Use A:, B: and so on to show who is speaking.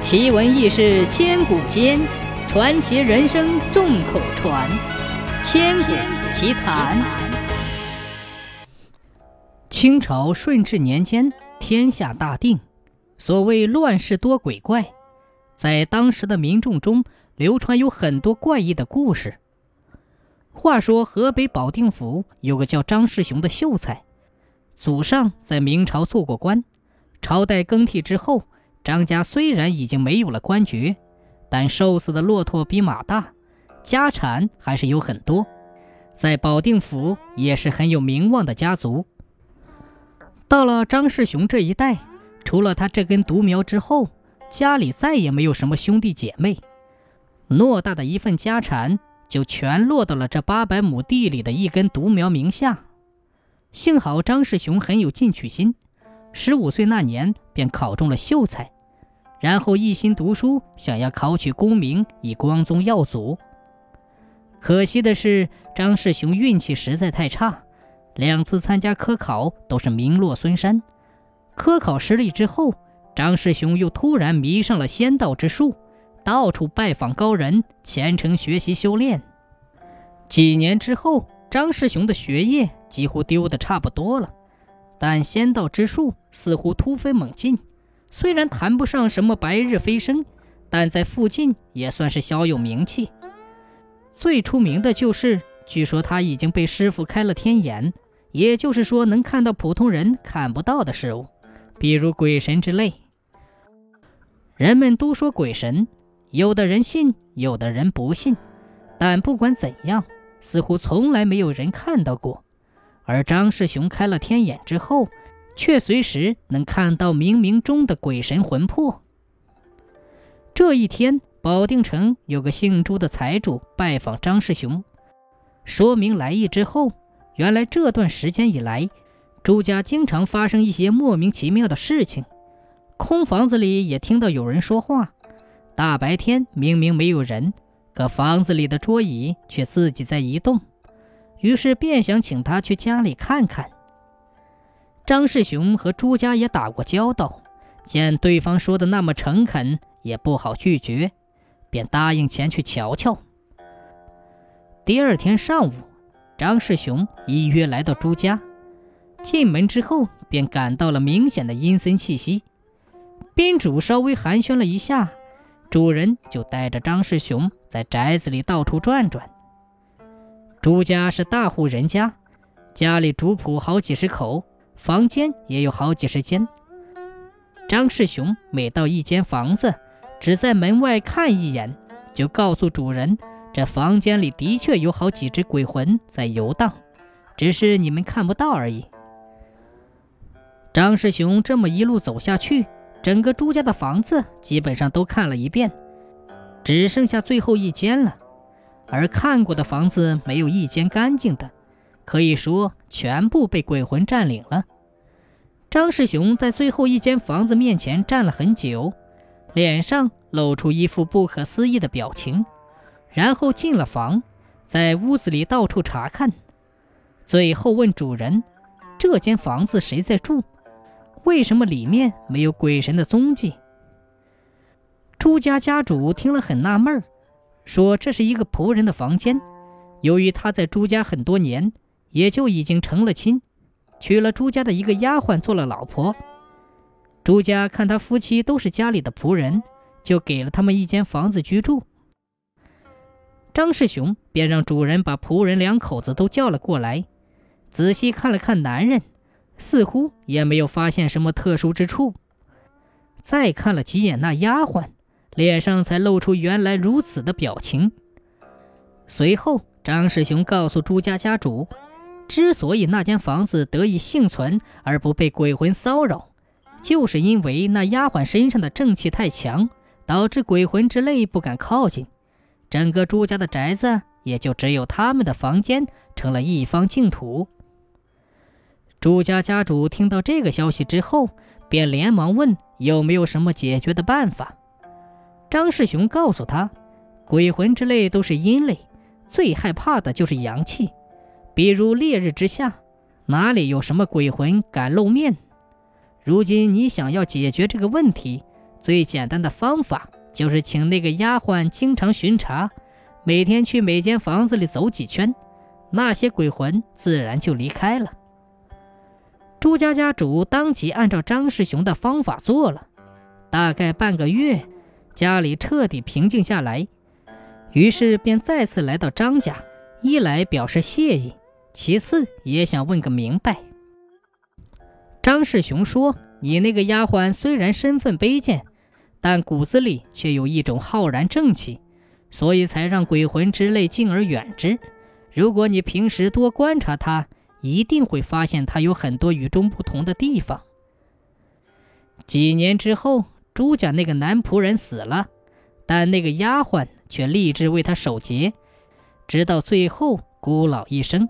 A: 奇闻异事千古间，传奇人生众口传。千古奇谈。清朝顺治年间，天下大定，所谓乱世多鬼怪，在当时的民众中流传有很多怪异的故事。话说河北保定府有个叫张世雄的秀才，祖上在明朝做过官，朝代更替之后。张家虽然已经没有了官爵，但瘦死的骆驼比马大，家产还是有很多，在保定府也是很有名望的家族。到了张世雄这一代，除了他这根独苗之后，家里再也没有什么兄弟姐妹，偌大的一份家产就全落到了这八百亩地里的一根独苗名下。幸好张世雄很有进取心，十五岁那年便考中了秀才。然后一心读书，想要考取功名，以光宗耀祖。可惜的是，张世雄运气实在太差，两次参加科考都是名落孙山。科考失利之后，张世雄又突然迷上了仙道之术，到处拜访高人，虔诚学习修炼。几年之后，张世雄的学业几乎丢得差不多了，但仙道之术似乎突飞猛进。虽然谈不上什么白日飞升，但在附近也算是小有名气。最出名的就是，据说他已经被师傅开了天眼，也就是说能看到普通人看不到的事物，比如鬼神之类。人们都说鬼神，有的人信，有的人不信，但不管怎样，似乎从来没有人看到过。而张世雄开了天眼之后，却随时能看到冥冥中的鬼神魂魄。这一天，保定城有个姓朱的财主拜访张世雄，说明来意之后，原来这段时间以来，朱家经常发生一些莫名其妙的事情。空房子里也听到有人说话，大白天明明没有人，可房子里的桌椅却自己在移动。于是便想请他去家里看看。张世雄和朱家也打过交道，见对方说的那么诚恳，也不好拒绝，便答应前去瞧瞧。第二天上午，张世雄依约来到朱家，进门之后便感到了明显的阴森气息。宾主稍微寒暄了一下，主人就带着张世雄在宅子里到处转转。朱家是大户人家，家里主仆好几十口。房间也有好几十间。张世雄每到一间房子，只在门外看一眼，就告诉主人，这房间里的确有好几只鬼魂在游荡，只是你们看不到而已。张世雄这么一路走下去，整个朱家的房子基本上都看了一遍，只剩下最后一间了。而看过的房子没有一间干净的。可以说全部被鬼魂占领了。张世雄在最后一间房子面前站了很久，脸上露出一副不可思议的表情，然后进了房，在屋子里到处查看，最后问主人：“这间房子谁在住？为什么里面没有鬼神的踪迹？”朱家家主听了很纳闷儿，说：“这是一个仆人的房间，由于他在朱家很多年。”也就已经成了亲，娶了朱家的一个丫鬟做了老婆。朱家看他夫妻都是家里的仆人，就给了他们一间房子居住。张世雄便让主人把仆人两口子都叫了过来，仔细看了看男人，似乎也没有发现什么特殊之处。再看了几眼那丫鬟，脸上才露出原来如此的表情。随后，张世雄告诉朱家家主。之所以那间房子得以幸存而不被鬼魂骚扰，就是因为那丫鬟身上的正气太强，导致鬼魂之类不敢靠近。整个朱家的宅子也就只有他们的房间成了一方净土。朱家家主听到这个消息之后，便连忙问有没有什么解决的办法。张世雄告诉他，鬼魂之类都是阴类，最害怕的就是阳气。比如烈日之下，哪里有什么鬼魂敢露面？如今你想要解决这个问题，最简单的方法就是请那个丫鬟经常巡查，每天去每间房子里走几圈，那些鬼魂自然就离开了。朱家家主当即按照张世雄的方法做了，大概半个月，家里彻底平静下来，于是便再次来到张家，一来表示谢意，其次也想问个明白。张世雄说：“你那个丫鬟虽然身份卑贱，但骨子里却有一种浩然正气，所以才让鬼魂之类敬而远之。如果你平时多观察她，一定会发现她有很多与众不同的地方。”几年之后，朱家那个男仆人死了，但那个丫鬟却立志为他守节，直到最后孤老一生。